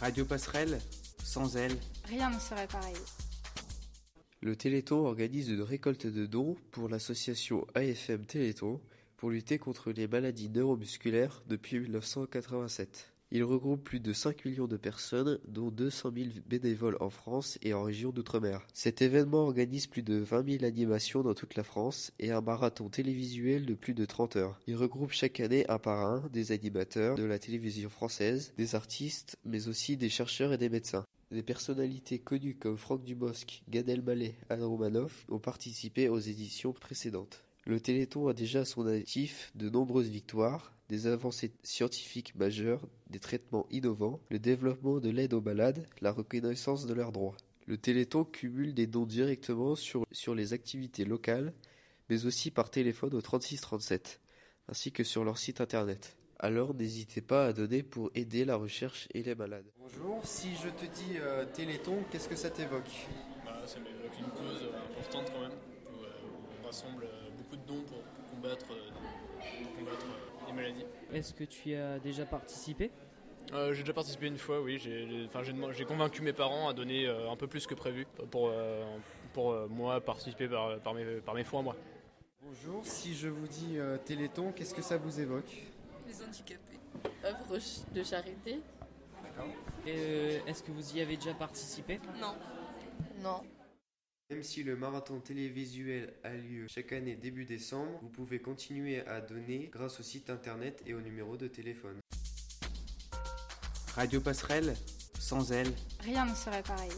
Radio Passerelle, sans elle, rien ne serait pareil. Le Téléthon organise une récolte de dons pour l'association AFM Téléthon pour lutter contre les maladies neuromusculaires depuis 1987. Il regroupe plus de 5 millions de personnes, dont 200 000 bénévoles en France et en région d'outre-mer. Cet événement organise plus de 20 000 animations dans toute la France et un marathon télévisuel de plus de 30 heures. Il regroupe chaque année un par un des animateurs de la télévision française, des artistes, mais aussi des chercheurs et des médecins. Des personnalités connues comme Franck Dubosc, Gad Elmaleh, Anne Romanoff ont participé aux éditions précédentes. Le Téléthon a déjà à son actif de nombreuses victoires, des avancées scientifiques majeures, des traitements innovants, le développement de l'aide aux malades, la reconnaissance de leurs droits. Le Téléthon cumule des dons directement sur, sur les activités locales, mais aussi par téléphone au 3637, ainsi que sur leur site internet. Alors n'hésitez pas à donner pour aider la recherche et les malades. Bonjour, si je te dis euh, Téléthon, qu'est-ce que ça t'évoque? Bah, ça m'évoque une cause euh, importante quand même, rassemble euh, beaucoup de dons pour combattre, euh, pour combattre euh, les maladies. Est-ce que tu y as déjà participé? Euh, j'ai déjà participé une fois, oui. J'ai convaincu mes parents à donner euh, un peu plus que prévu pour, euh, pour euh, moi participer par, par, mes, par mes fonds à moi. Bonjour, si je vous dis euh, Téléthon, qu'est-ce que ça vous évoque? Les handicapés. Œuvre de charité Euh, Est-ce que vous y avez déjà participé? Non. Non. Même si le marathon télévisuel a lieu chaque année début décembre, vous pouvez continuer à donner grâce au site internet et au numéro de téléphone. Radio Passerelle, sans elle, Rien ne serait pareil.